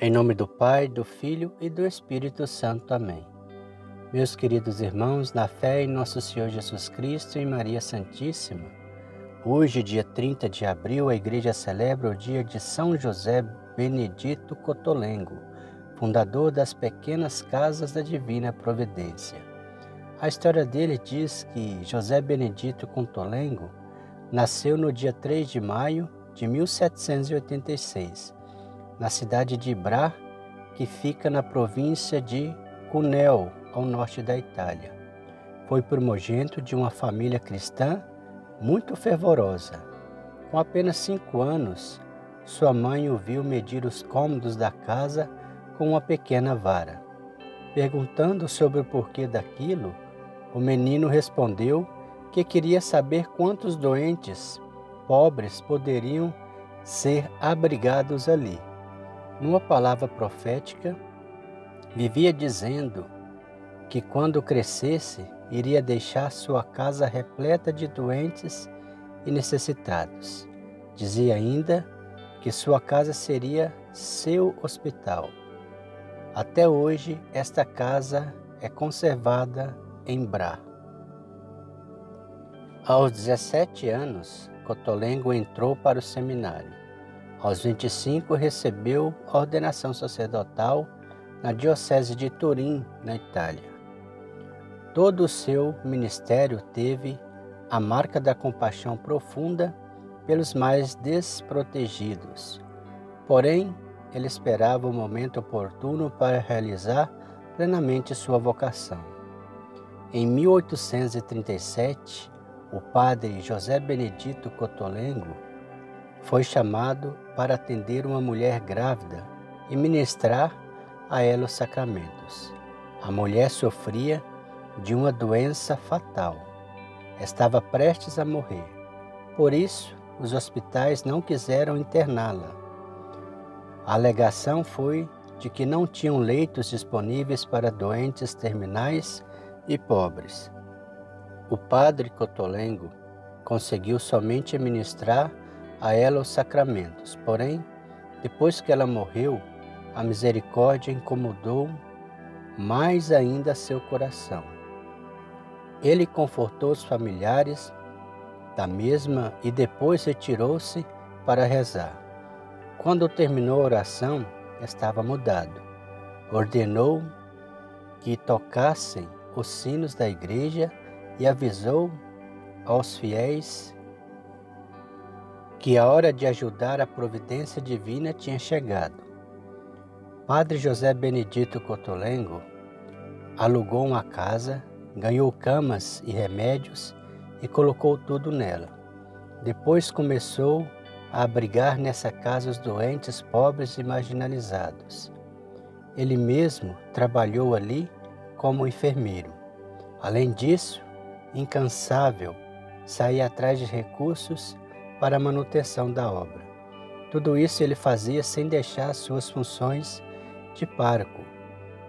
Em nome do Pai, do Filho e do Espírito Santo. Amém. Meus queridos irmãos, na fé em nosso Senhor Jesus Cristo e Maria Santíssima, hoje, dia 30 de abril, a Igreja celebra o dia de São José Benedito Cotolengo, fundador das pequenas casas da Divina Providência. A história dele diz que José Benedito Cotolengo nasceu no dia 3 de maio de 1786, na cidade de Ibra, que fica na província de Cuneo, ao norte da Itália. Foi primogênito de uma família cristã muito fervorosa. Com apenas cinco anos, sua mãe o viu medir os cômodos da casa com uma pequena vara. Perguntando sobre o porquê daquilo, o menino respondeu que queria saber quantos doentes pobres poderiam ser abrigados ali. Numa palavra profética, vivia dizendo que quando crescesse iria deixar sua casa repleta de doentes e necessitados. Dizia ainda que sua casa seria seu hospital. Até hoje, esta casa é conservada em Bra. Aos 17 anos, Cotolengo entrou para o seminário. Aos 25, recebeu a ordenação sacerdotal na Diocese de Turim, na Itália. Todo o seu ministério teve a marca da compaixão profunda pelos mais desprotegidos. Porém, ele esperava o momento oportuno para realizar plenamente sua vocação. Em 1837, o padre José Benedito Cotolengo foi chamado para atender uma mulher grávida e ministrar a ela os sacramentos. A mulher sofria de uma doença fatal. Estava prestes a morrer. Por isso, os hospitais não quiseram interná-la. A alegação foi de que não tinham leitos disponíveis para doentes terminais e pobres. O padre Cotolengo conseguiu somente ministrar a ela os sacramentos, porém, depois que ela morreu, a misericórdia incomodou mais ainda seu coração. Ele confortou os familiares da mesma e depois retirou-se para rezar. Quando terminou a oração, estava mudado. Ordenou que tocassem os sinos da igreja e avisou aos fiéis que a hora de ajudar a providência divina tinha chegado. Padre José Benedito Cotolengo alugou uma casa, ganhou camas e remédios e colocou tudo nela. Depois começou a abrigar nessa casa os doentes, pobres e marginalizados. Ele mesmo trabalhou ali como enfermeiro. Além disso, incansável, saía atrás de recursos para a manutenção da obra. Tudo isso ele fazia sem deixar suas funções de pároco.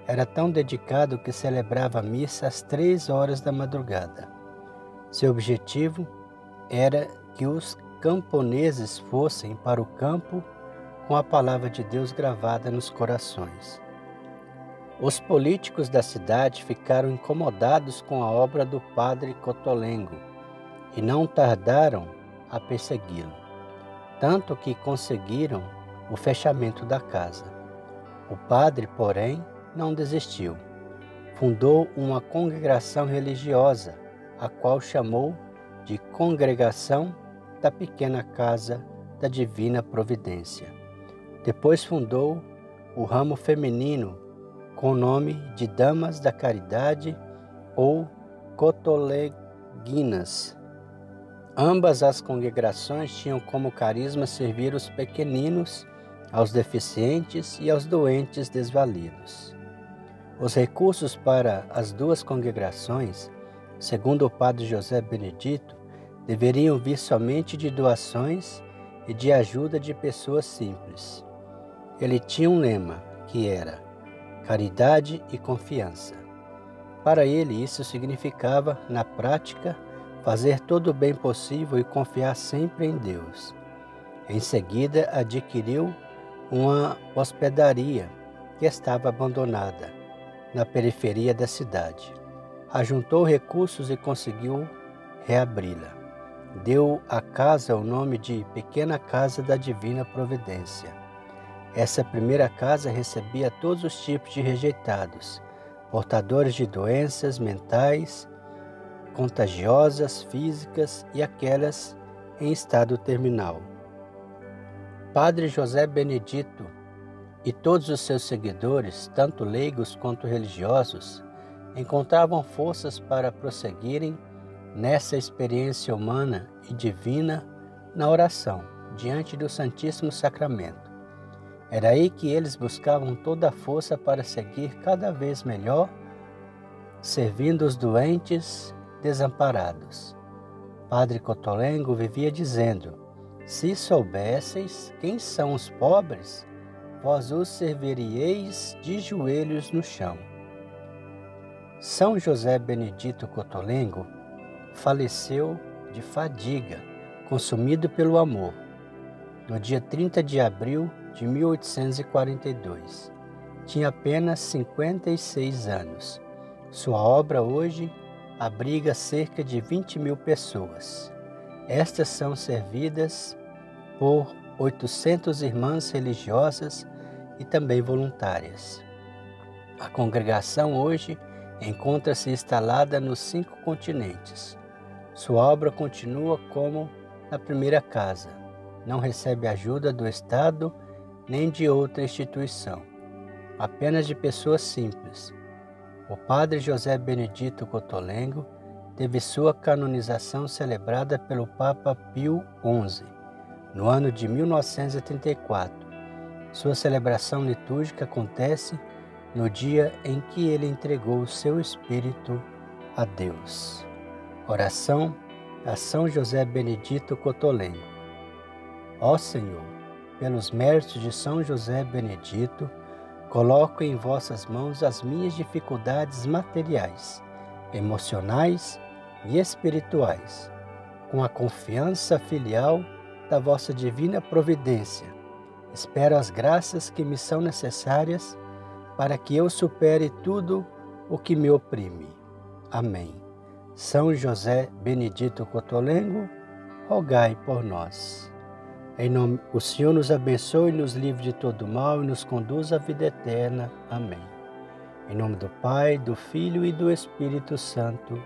Era tão dedicado que celebrava a missa às três horas da madrugada. Seu objetivo era que os camponeses fossem para o campo com a palavra de Deus gravada nos corações. Os políticos da cidade ficaram incomodados com a obra do padre Cotolengo e não tardaram a persegui-lo, tanto que conseguiram o fechamento da casa. O padre, porém, não desistiu. Fundou uma congregação religiosa, a qual chamou de Congregação da Pequena Casa da Divina Providência. Depois fundou o ramo feminino com o nome de Damas da Caridade ou Cotoleguinas. Ambas as congregações tinham como carisma servir os pequeninos, aos deficientes e aos doentes desvalidos. Os recursos para as duas congregações, segundo o padre José Benedito, deveriam vir somente de doações e de ajuda de pessoas simples. Ele tinha um lema que era caridade e confiança. Para ele, isso significava, na prática, fazer todo o bem possível e confiar sempre em Deus. Em seguida, adquiriu uma hospedaria que estava abandonada na periferia da cidade. Ajuntou recursos e conseguiu reabri-la. Deu à casa o nome de Pequena Casa da Divina Providência. Essa primeira casa recebia todos os tipos de rejeitados, portadores de doenças mentais, contagiosas, físicas e aquelas em estado terminal. Padre José Benedito e todos os seus seguidores, tanto leigos quanto religiosos, encontravam forças para prosseguirem nessa experiência humana e divina na oração, diante do Santíssimo Sacramento. Era aí que eles buscavam toda a força para seguir cada vez melhor, servindo os doentes desamparados. Padre Cotolengo vivia dizendo: Se soubesseis quem são os pobres, vós os serviríeis de joelhos no chão. São José Benedito Cotolengo faleceu de fadiga, consumido pelo amor, no dia 30 de abril de 1842. Tinha apenas 56 anos. Sua obra hoje abriga cerca de 20 mil pessoas. Estas são servidas por 800 irmãs religiosas e também voluntárias. A congregação hoje encontra-se instalada nos cinco continentes. Sua obra continua como na primeira casa. Não recebe ajuda do Estado nem de outra instituição, apenas de pessoas simples. O padre José Benedito Cotolengo teve sua canonização celebrada pelo Papa Pio XI no ano de 1934 sua celebração litúrgica acontece no dia em que ele entregou o seu espírito a Deus. Oração a São José Benedito Cotolengo. Ó Senhor, pelos méritos de São José Benedito, coloco em vossas mãos as minhas dificuldades materiais, emocionais e espirituais, com a confiança filial da vossa divina providência Espero as graças que me são necessárias para que eu supere tudo o que me oprime. Amém. São José Benedito Cotolengo, rogai por nós. Em nome, o Senhor nos abençoe, nos livre de todo mal e nos conduz à vida eterna. Amém. Em nome do Pai, do Filho e do Espírito Santo.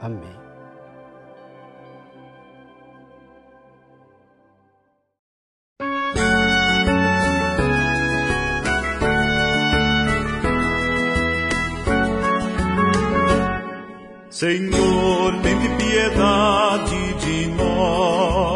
Amém. Senhor, tem piedade de nós.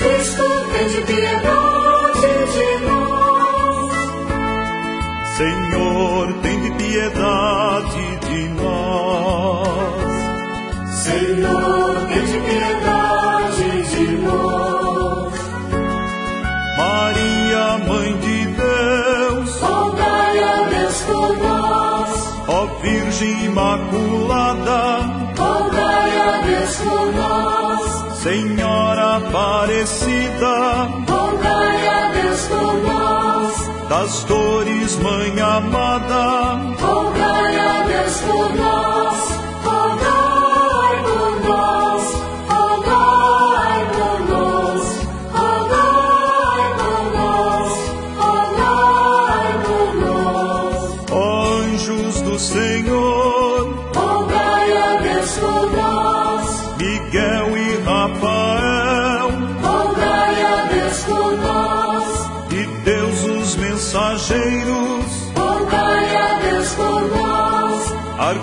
Cristo, tem piedade de nós. Senhor, tem piedade de nós. Senhor, tem piedade de nós. Maria, Mãe de Deus, Rogai a Deus por nós. ó Virgem Imaculada, Rogai Deus por nós. Senhora Aparecida, Rogai a Deus por nós. das dores, Mãe amada, Rogai a Deus por nós.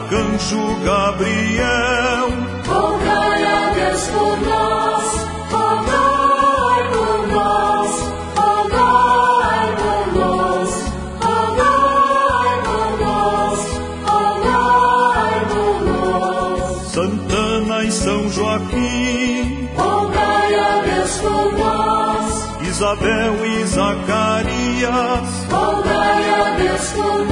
Arcanjo Gabriel, Rogai a Deus por nós. Rogai por nós. Rogai por nós. Rogai por nós. Rogai por nós. Santana e São Joaquim, Rogai a Deus por nós. Isabel e Zacarias, Rogai a Deus por nós.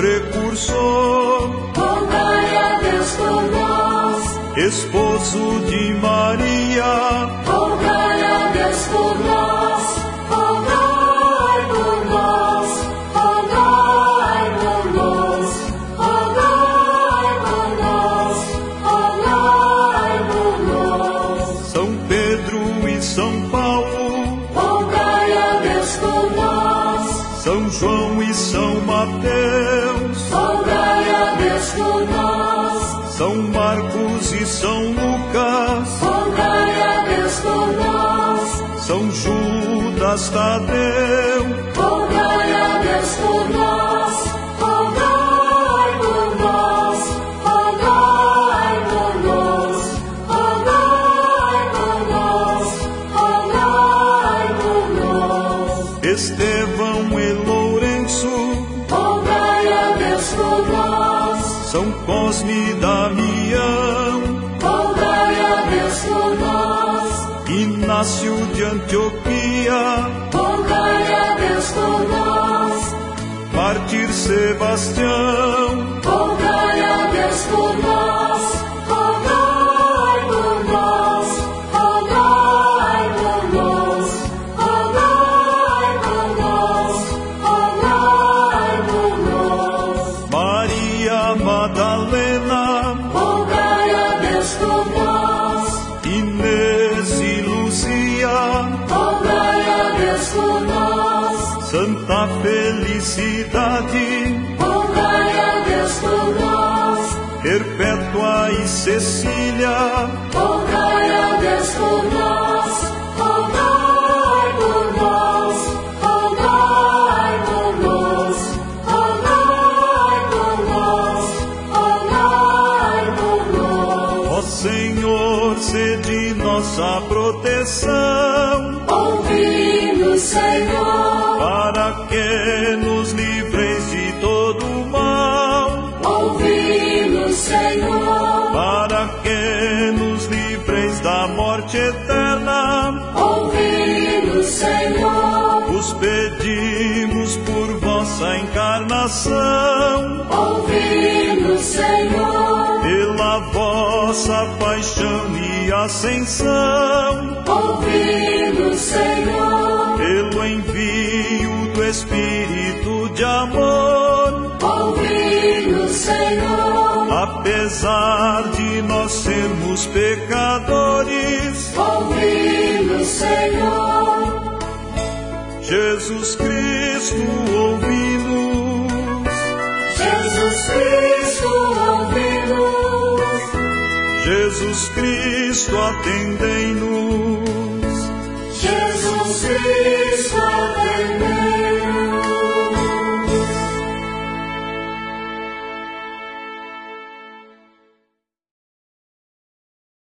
João o precursor, Rogai a Deus por nós. esposo de Maria, Rogai a Deus por nós. Rogai por nós. Rogai por nós. Rogai por nós. Rogai por nós. São Pedro e São Paulo, Rogai a Deus por nós. São João e São Mateus, São Lucas, Rogai a Deus por nós. São Judas Tadeu, Inácio de Antioquia, Rogai a Deus por nós. Mártir Sebastião, por nós. Santa Felicidade, Rogai a Deus por nós. Perpétua e Cecília, Rogai a Deus por nós. Rogai por nós. Rogai por nós. Rogai por nós. Rogai por nós. ó Senhor, sede nossa proteção, Ouvi-nos, Senhor. para que nos livreis de todo mal, Ouvi-nos, Senhor. para que nos livreis da morte eterna. Ouvi-nos, Senhor. Os pedimos por vossa encarnação, Ouvi-nos, Senhor. pela vossa paixão e ascensão, Ouvi-nos, Senhor. Espírito de amor. Ouvi-nos, Senhor. Apesar de nós sermos pecadores, Ouvi-nos, Senhor. Jesus Cristo ouvi-nos, Jesus Cristo, ouvi-nos. Jesus Cristo atendei-nos. Jesus Cristo.